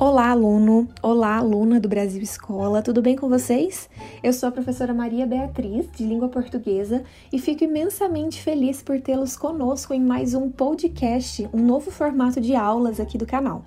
Olá, aluno! Olá, aluna do Brasil Escola, tudo bem com vocês? Eu sou a professora Maria Beatriz, de língua portuguesa, e fico imensamente feliz por tê-los conosco em mais um podcast, um novo formato de aulas aqui do canal.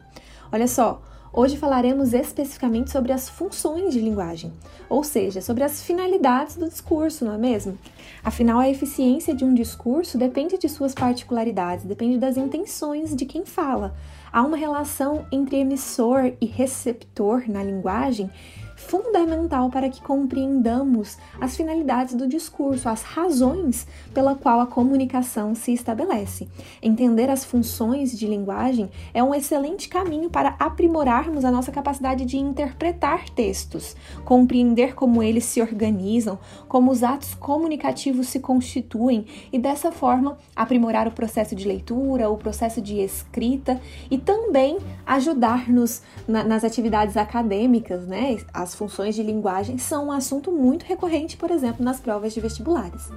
Olha só, Hoje falaremos especificamente sobre as funções de linguagem, ou seja, sobre as finalidades do discurso, não é mesmo? Afinal, a eficiência de um discurso depende de suas particularidades, depende das intenções de quem fala. Há uma relação entre emissor e receptor na linguagem fundamental para que compreendamos as finalidades do discurso, as razões pela qual a comunicação se estabelece. Entender as funções de linguagem é um excelente caminho para aprimorarmos a nossa capacidade de interpretar textos, compreender como eles se organizam, como os atos comunicativos se constituem e dessa forma aprimorar o processo de leitura, o processo de escrita e também ajudar-nos na, nas atividades acadêmicas, né? As funções de linguagem são um assunto muito recorrente, por exemplo, nas provas de vestibulares.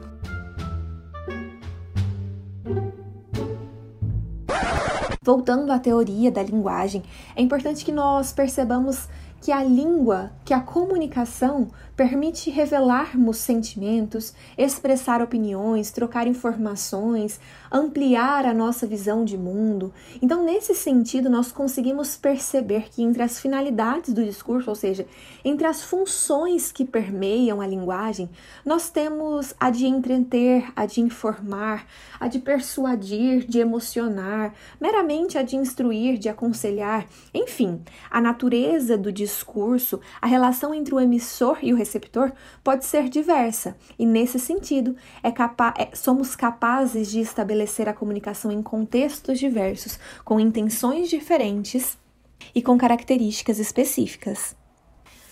Voltando à teoria da linguagem, é importante que nós percebamos que a língua, que a comunicação permite revelarmos sentimentos, expressar opiniões, trocar informações, ampliar a nossa visão de mundo. Então, nesse sentido, nós conseguimos perceber que entre as finalidades do discurso, ou seja, entre as funções que permeiam a linguagem, nós temos a de entreter, a de informar, a de persuadir, de emocionar, meramente a de instruir, de aconselhar, enfim, a natureza do discurso discurso, a relação entre o emissor e o receptor pode ser diversa, e nesse sentido, é capa é, somos capazes de estabelecer a comunicação em contextos diversos, com intenções diferentes e com características específicas.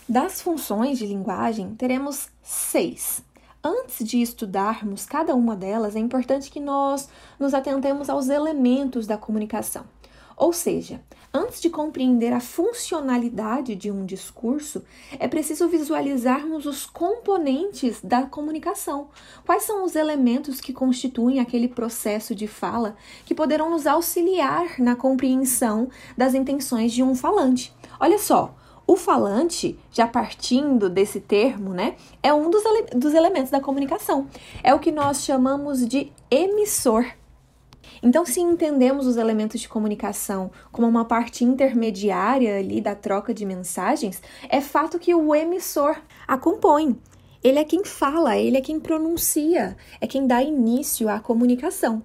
Das funções de linguagem, teremos seis. Antes de estudarmos cada uma delas, é importante que nós nos atentemos aos elementos da comunicação. Ou seja, antes de compreender a funcionalidade de um discurso, é preciso visualizarmos os componentes da comunicação. Quais são os elementos que constituem aquele processo de fala que poderão nos auxiliar na compreensão das intenções de um falante? Olha só, o falante, já partindo desse termo, né, é um dos, ele dos elementos da comunicação. É o que nós chamamos de emissor. Então, se entendemos os elementos de comunicação como uma parte intermediária ali da troca de mensagens, é fato que o emissor a compõe. Ele é quem fala, ele é quem pronuncia, é quem dá início à comunicação.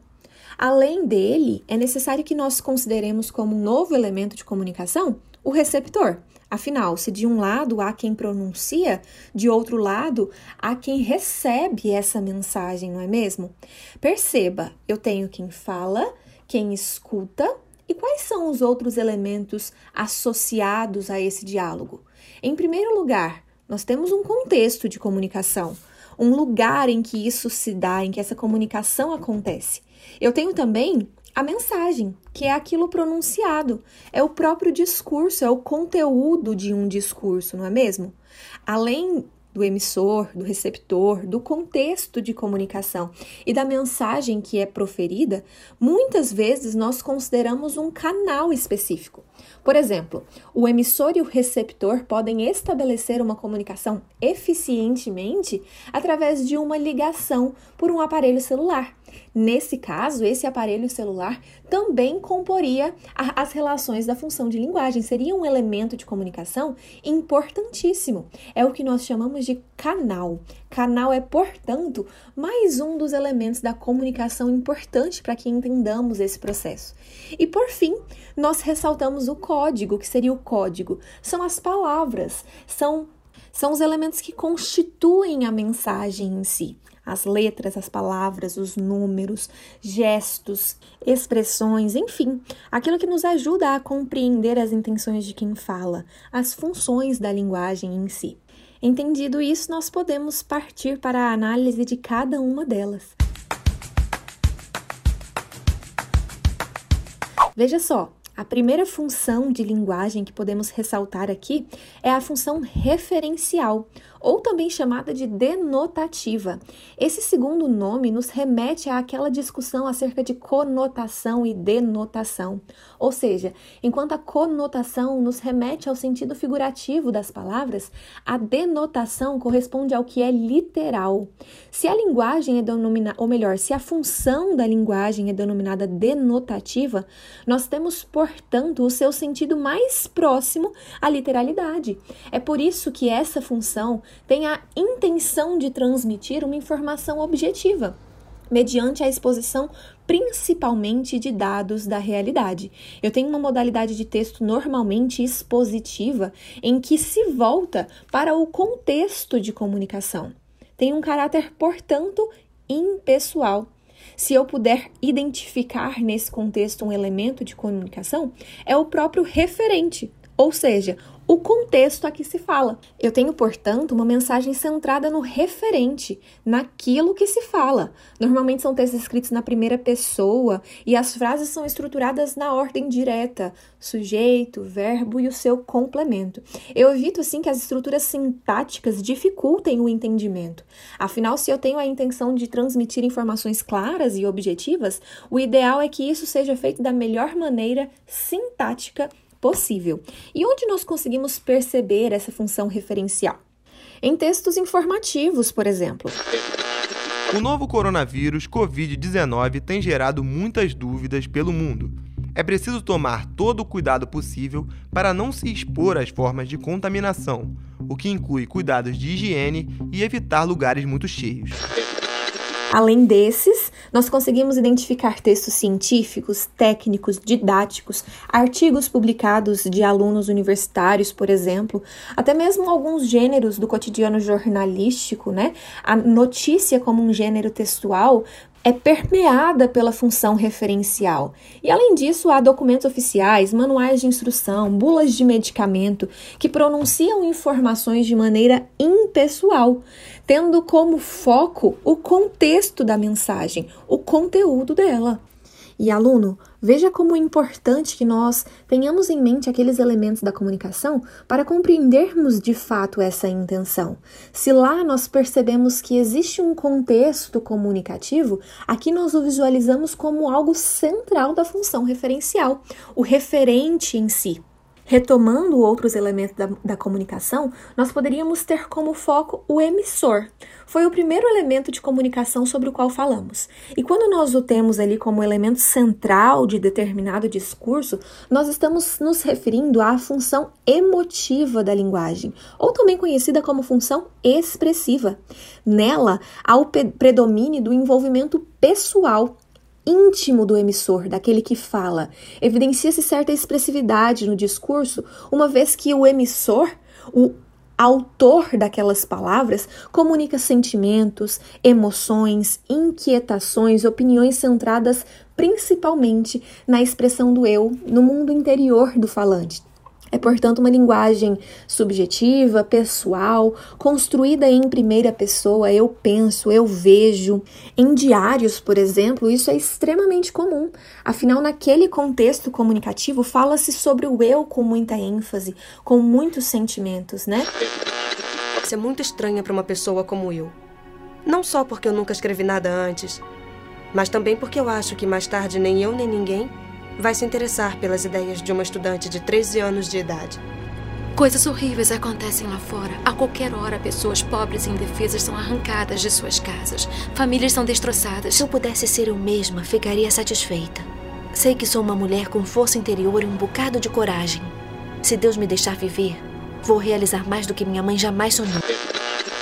Além dele, é necessário que nós consideremos como um novo elemento de comunicação o receptor. Afinal, se de um lado há quem pronuncia, de outro lado há quem recebe essa mensagem, não é mesmo? Perceba, eu tenho quem fala, quem escuta e quais são os outros elementos associados a esse diálogo? Em primeiro lugar, nós temos um contexto de comunicação, um lugar em que isso se dá, em que essa comunicação acontece. Eu tenho também a mensagem, que é aquilo pronunciado, é o próprio discurso, é o conteúdo de um discurso, não é mesmo? Além do emissor, do receptor, do contexto de comunicação e da mensagem que é proferida, muitas vezes nós consideramos um canal específico. Por exemplo, o emissor e o receptor podem estabelecer uma comunicação eficientemente através de uma ligação por um aparelho celular. Nesse caso, esse aparelho celular também comporia a, as relações da função de linguagem, seria um elemento de comunicação importantíssimo. É o que nós chamamos de canal. Canal é, portanto, mais um dos elementos da comunicação importante para que entendamos esse processo. E por fim, nós ressaltamos o código, que seria o código. São as palavras, são são os elementos que constituem a mensagem em si. As letras, as palavras, os números, gestos, expressões, enfim, aquilo que nos ajuda a compreender as intenções de quem fala, as funções da linguagem em si. Entendido isso, nós podemos partir para a análise de cada uma delas. Veja só, a primeira função de linguagem que podemos ressaltar aqui é a função referencial, ou também chamada de denotativa. Esse segundo nome nos remete àquela discussão acerca de conotação e denotação. Ou seja, enquanto a conotação nos remete ao sentido figurativo das palavras, a denotação corresponde ao que é literal. Se a linguagem é denominada, ou melhor, se a função da linguagem é denominada denotativa, nós temos, portanto, o seu sentido mais próximo à literalidade. É por isso que essa função tem a intenção de transmitir uma informação objetiva mediante a exposição principalmente de dados da realidade. Eu tenho uma modalidade de texto normalmente expositiva em que se volta para o contexto de comunicação. Tem um caráter, portanto, impessoal. Se eu puder identificar nesse contexto um elemento de comunicação, é o próprio referente, ou seja, o contexto a que se fala. Eu tenho, portanto, uma mensagem centrada no referente, naquilo que se fala. Normalmente são textos escritos na primeira pessoa e as frases são estruturadas na ordem direta: sujeito, verbo e o seu complemento. Eu evito, assim, que as estruturas sintáticas dificultem o entendimento. Afinal, se eu tenho a intenção de transmitir informações claras e objetivas, o ideal é que isso seja feito da melhor maneira sintática possível. E onde nós conseguimos perceber essa função referencial? Em textos informativos, por exemplo. O novo coronavírus Covid-19 tem gerado muitas dúvidas pelo mundo. É preciso tomar todo o cuidado possível para não se expor às formas de contaminação, o que inclui cuidados de higiene e evitar lugares muito cheios. Além desses, nós conseguimos identificar textos científicos, técnicos, didáticos, artigos publicados de alunos universitários, por exemplo, até mesmo alguns gêneros do cotidiano jornalístico, né? A notícia como um gênero textual é permeada pela função referencial. E além disso, há documentos oficiais, manuais de instrução, bulas de medicamento que pronunciam informações de maneira impessoal, tendo como foco o contexto da mensagem, o conteúdo dela. E aluno, veja como é importante que nós tenhamos em mente aqueles elementos da comunicação para compreendermos de fato essa intenção. Se lá nós percebemos que existe um contexto comunicativo, aqui nós o visualizamos como algo central da função referencial, o referente em si. Retomando outros elementos da, da, comunicação, nós poderíamos ter como foco o emissor. Foi o primeiro elemento de comunicação sobre o qual falamos. E quando nós o temos ali como elemento central de determinado discurso, nós estamos nos referindo à função emotiva da linguagem, ou também conhecida como função expressiva. Nela, há o predomínio do envolvimento pessoal íntimo do emissor, daquele que fala. Evidencia-se certa expressividade no discurso, uma vez que o emissor, o autor daquelas palavras, comunica sentimentos, emoções, inquietações, opiniões centradas principalmente na expressão do eu, no mundo interior do falante. É, portanto, uma linguagem subjetiva, pessoal, construída em primeira pessoa. Eu penso, eu vejo. Em diários, por exemplo, isso é extremamente comum. Afinal, naquele contexto comunicativo, fala-se sobre o eu com muita ênfase, com muitos sentimentos, né? Isso é muito estranha para uma pessoa como eu. Não só porque eu nunca escrevi nada antes, mas também porque eu acho que mais tarde nem eu nem ninguém vai se interessar pelas ideias de uma estudante de 13 anos de idade. Coisas horríveis acontecem lá fora. A qualquer hora, pessoas pobres e indefesas são arrancadas de suas casas. Famílias são destroçadas. Se eu pudesse ser eu mesma, ficaria satisfeita. Sei que sou uma mulher com força interior e um bocado de coragem. Se Deus me deixar viver, vou realizar mais do que minha mãe jamais sonhou.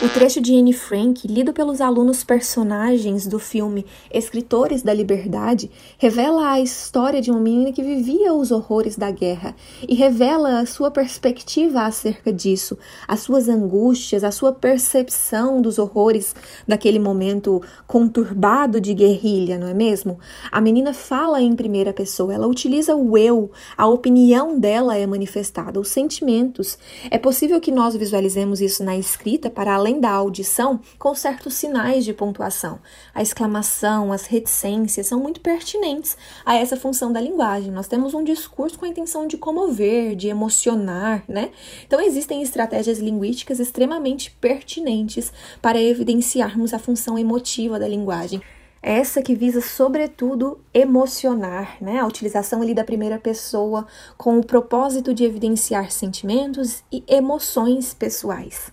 O trecho de Anne Frank, lido pelos alunos personagens do filme Escritores da Liberdade, revela a história de uma menina que vivia os horrores da guerra e revela a sua perspectiva acerca disso, as suas angústias, a sua percepção dos horrores daquele momento conturbado de guerrilha, não é mesmo? A menina fala em primeira pessoa, ela utiliza o eu, a opinião dela é manifestada, os sentimentos. É possível que nós visualizemos isso na escrita para além da audição, com certos sinais de pontuação. A exclamação, as reticências são muito pertinentes a essa função da linguagem. Nós temos um discurso com a intenção de comover, de emocionar, né? Então existem estratégias linguísticas extremamente pertinentes para evidenciarmos a função emotiva da linguagem essa que visa sobretudo emocionar, né? A utilização ali da primeira pessoa com o propósito de evidenciar sentimentos e emoções pessoais.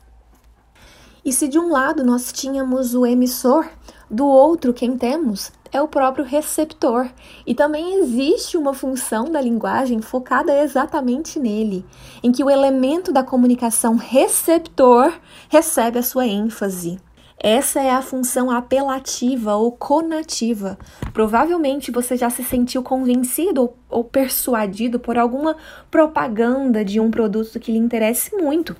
E se de um lado nós tínhamos o emissor, do outro quem temos é o próprio receptor. E também existe uma função da linguagem focada exatamente nele, em que o elemento da comunicação receptor recebe a sua ênfase. Essa é a função apelativa ou conativa. Provavelmente você já se sentiu convencido ou persuadido por alguma propaganda de um produto que lhe interesse muito.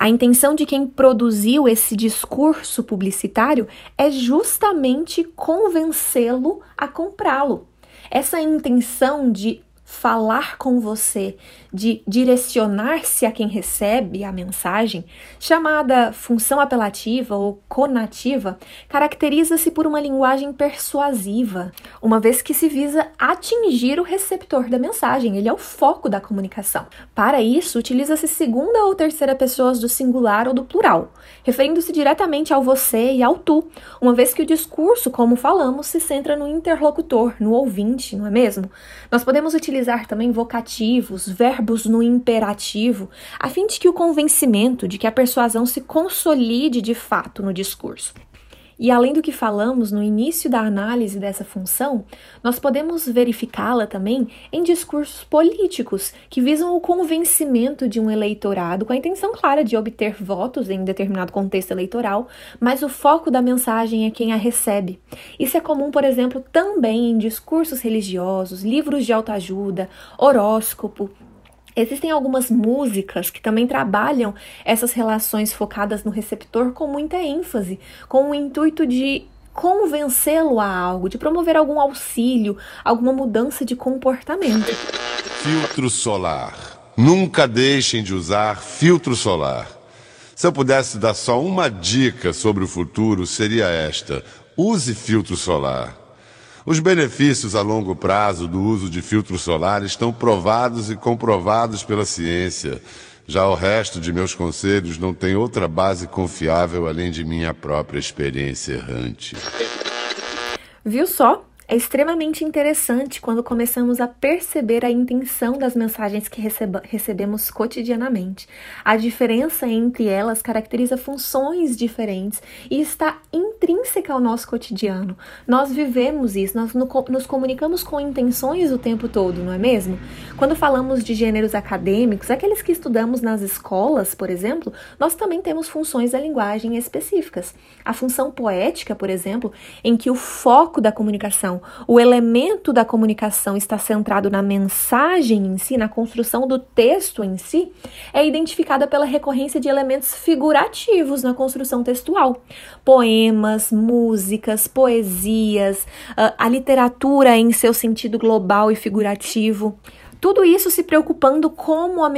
A intenção de quem produziu esse discurso publicitário é justamente convencê-lo a comprá-lo. Essa intenção de falar com você, de direcionar-se a quem recebe a mensagem, chamada função apelativa ou conativa, caracteriza-se por uma linguagem persuasiva, uma vez que se visa atingir o receptor da mensagem, ele é o foco da comunicação. Para isso, utiliza-se segunda ou terceira pessoas do singular ou do plural, referindo-se diretamente ao você e ao tu, uma vez que o discurso, como falamos, se centra no interlocutor, no ouvinte, não é mesmo? Nós podemos utilizar utilizar também vocativos, verbos no imperativo, a fim de que o convencimento, de que a persuasão se consolide de fato no discurso. E além do que falamos no início da análise dessa função, nós podemos verificá-la também em discursos políticos que visam o convencimento de um eleitorado com a intenção clara de obter votos em determinado contexto eleitoral, mas o foco da mensagem é quem a recebe. Isso é comum, por exemplo, também em discursos religiosos, livros de autoajuda, horóscopo, Existem algumas músicas que também trabalham essas relações focadas no receptor com muita ênfase, com o intuito de convencê-lo a algo, de promover algum auxílio, alguma mudança de comportamento. Filtro solar. Nunca deixem de usar filtro solar. Se eu pudesse dar só uma dica sobre o futuro, seria esta: use filtro solar. Os benefícios a longo prazo do uso de filtro solar estão provados e comprovados pela ciência. Já o resto de meus conselhos não tem outra base confiável além de minha própria experiência errante. Viu só? É extremamente interessante quando começamos a perceber a intenção das mensagens que receba, recebemos cotidianamente. A diferença entre elas caracteriza funções diferentes e está intrínseca ao nosso cotidiano. Nós vivemos isso, nós nos comunicamos com intenções o tempo todo, não é mesmo? Quando falamos de gêneros acadêmicos, aqueles que estudamos nas escolas, por exemplo, nós também temos funções da linguagem específicas. A função poética, por exemplo, em que o foco da comunicação o elemento da comunicação está centrado na mensagem em si, na construção do texto em si, é identificada pela recorrência de elementos figurativos na construção textual. Poemas, músicas, poesias, ah, a literatura em seu sentido global e figurativo. Tudo isso se preocupando como a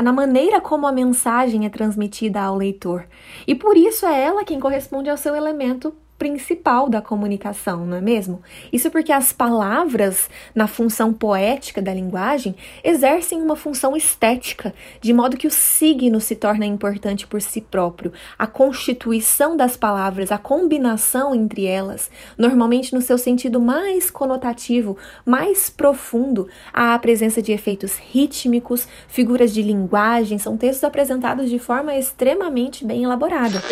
na maneira como a mensagem é transmitida ao leitor. E por isso é ela quem corresponde ao seu elemento principal da comunicação, não é mesmo? Isso porque as palavras, na função poética da linguagem, exercem uma função estética, de modo que o signo se torna importante por si próprio. A constituição das palavras, a combinação entre elas, normalmente no seu sentido mais conotativo, mais profundo, há a presença de efeitos rítmicos, figuras de linguagem, são textos apresentados de forma extremamente bem elaborada.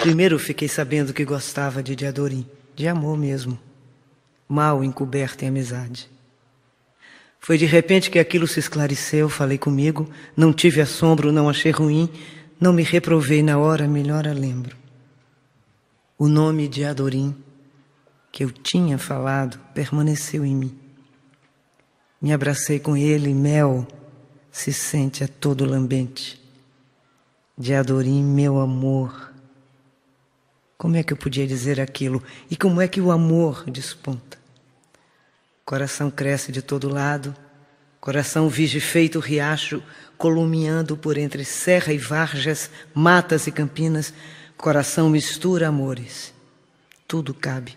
Primeiro fiquei sabendo que gostava de Diadorim, de amor mesmo, mal encoberto em amizade. Foi de repente que aquilo se esclareceu, falei comigo, não tive assombro, não achei ruim, não me reprovei na hora, melhor a lembro. O nome de Adorim, que eu tinha falado, permaneceu em mim. Me abracei com ele, mel se sente a todo lambente. De Adorim, meu amor, como é que eu podia dizer aquilo? E como é que o amor desponta? Coração cresce de todo lado, Coração vige feito riacho, columiando por entre serra e varjas, matas e campinas, coração mistura amores. Tudo cabe.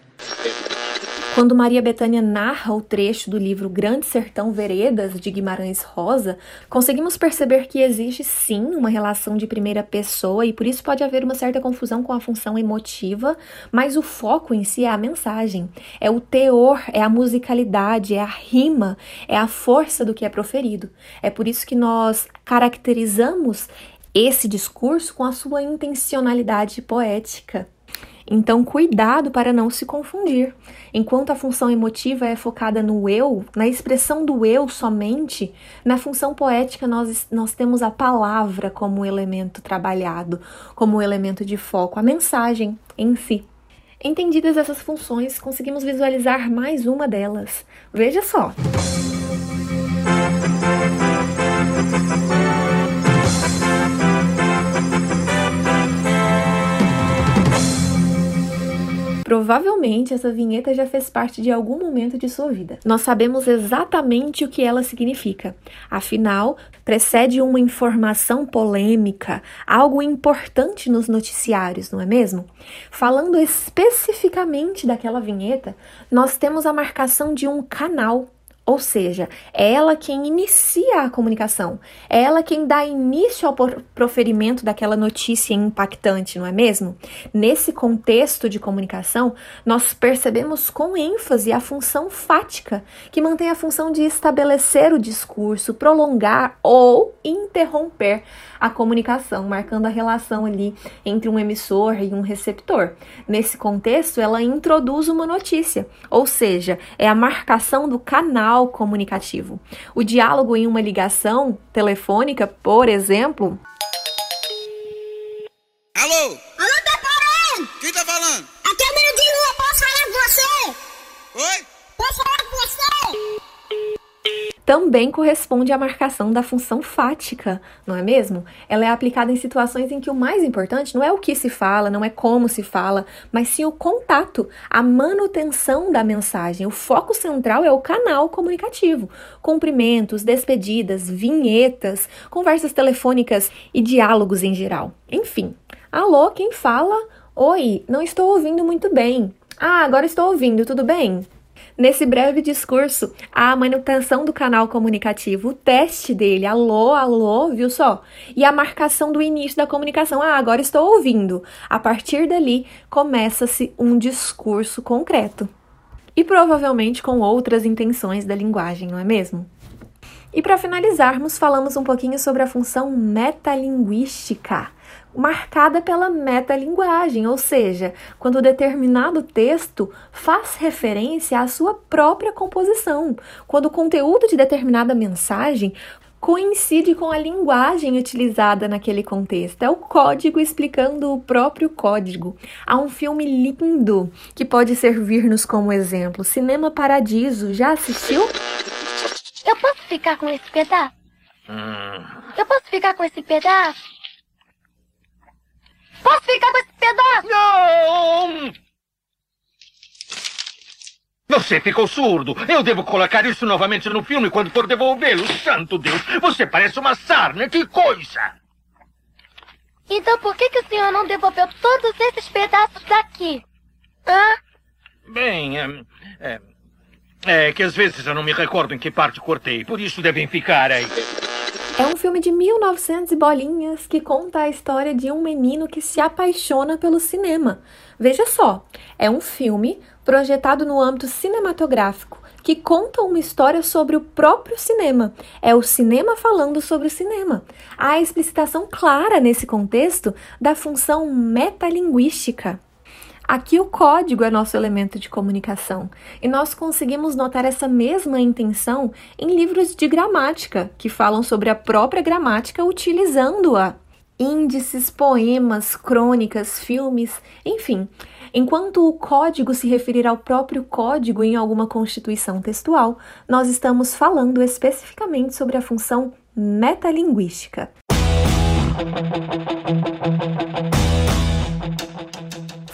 Quando Maria Bethânia narra o trecho do livro Grande Sertão Veredas de Guimarães Rosa, conseguimos perceber que existe sim uma relação de primeira pessoa e por isso pode haver uma certa confusão com a função emotiva, mas o foco em si é a mensagem, é o teor, é a musicalidade, é a rima, é a força do que é proferido. É por isso que nós caracterizamos esse discurso com a sua intencionalidade poética. Então, cuidado para não se confundir. Enquanto a função emotiva é focada no eu, na expressão do eu somente, na função poética nós, nós temos a palavra como elemento trabalhado, como elemento de foco, a mensagem em si. Entendidas essas funções, conseguimos visualizar mais uma delas. Veja só. Provavelmente essa vinheta já fez parte de algum momento de sua vida. Nós sabemos exatamente o que ela significa. Afinal, precede uma informação polêmica, algo importante nos noticiários, não é mesmo? Falando especificamente daquela vinheta, nós temos a marcação de um canal ou seja, é ela quem inicia a comunicação, é ela quem dá início ao proferimento daquela notícia impactante, não é mesmo? Nesse contexto de comunicação, nós percebemos com ênfase a função fática, que mantém a função de estabelecer o discurso, prolongar ou interromper a comunicação, marcando a relação ali entre um emissor e um receptor. Nesse contexto, ela introduz uma notícia, ou seja, é a marcação do canal comunicativo. O diálogo em uma ligação telefônica, por exemplo. Alô? Alô, tá parando? Quem tá falando? Aqui é o menino de rua, posso falar com você? Oi? Posso falar com você? Também corresponde à marcação da função fática, não é mesmo? Ela é aplicada em situações em que o mais importante não é o que se fala, não é como se fala, mas sim o contato, a manutenção da mensagem. O foco central é o canal comunicativo. Cumprimentos, despedidas, vinhetas, conversas telefônicas e diálogos em geral. Enfim. Alô, quem fala? Oi, não estou ouvindo muito bem. Ah, agora estou ouvindo, tudo bem? Nesse breve discurso, a manutenção do canal comunicativo, o teste dele, alô, alô, viu só? E a marcação do início da comunicação, ah, agora estou ouvindo. A partir dali, começa-se um discurso concreto. E provavelmente com outras intenções da linguagem, não é mesmo? E para finalizarmos, falamos um pouquinho sobre a função metalinguística marcada pela metalinguagem, ou seja, quando determinado texto faz referência à sua própria composição, quando o conteúdo de determinada mensagem coincide com a linguagem utilizada naquele contexto. É o código explicando o próprio código. Há um filme lindo que pode servir-nos como exemplo. Cinema Paradiso. Já assistiu? Eu posso ficar com esse pedaço? Hum. Eu posso ficar com esse pedaço? Posso ficar com esse pedaço? Não! Você ficou surdo. Eu devo colocar isso novamente no filme quando for devolvê-lo. Santo Deus, você parece uma sarna. Que coisa! Então por que, que o senhor não devolveu todos esses pedaços daqui? Hã? Bem, é, é, é que às vezes eu não me recordo em que parte cortei. Por isso devem ficar aí. É um filme de 1900 e bolinhas que conta a história de um menino que se apaixona pelo cinema. Veja só, é um filme projetado no âmbito cinematográfico que conta uma história sobre o próprio cinema. É o cinema falando sobre o cinema. Há a explicitação clara nesse contexto da função metalinguística. Aqui o código é nosso elemento de comunicação e nós conseguimos notar essa mesma intenção em livros de gramática que falam sobre a própria gramática utilizando-a. Índices, poemas, crônicas, filmes, enfim. Enquanto o código se referir ao próprio código em alguma constituição textual, nós estamos falando especificamente sobre a função metalinguística.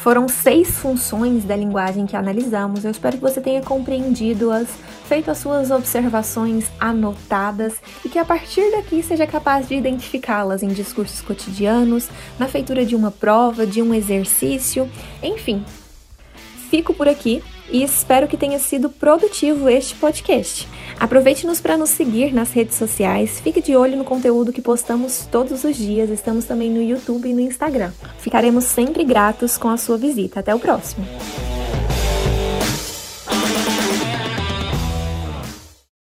Foram seis funções da linguagem que analisamos. Eu espero que você tenha compreendido-as, feito as suas observações anotadas e que a partir daqui seja capaz de identificá-las em discursos cotidianos, na feitura de uma prova, de um exercício, enfim. Fico por aqui e espero que tenha sido produtivo este podcast. Aproveite-nos para nos seguir nas redes sociais, fique de olho no conteúdo que postamos todos os dias, estamos também no YouTube e no Instagram. Ficaremos sempre gratos com a sua visita. Até o próximo!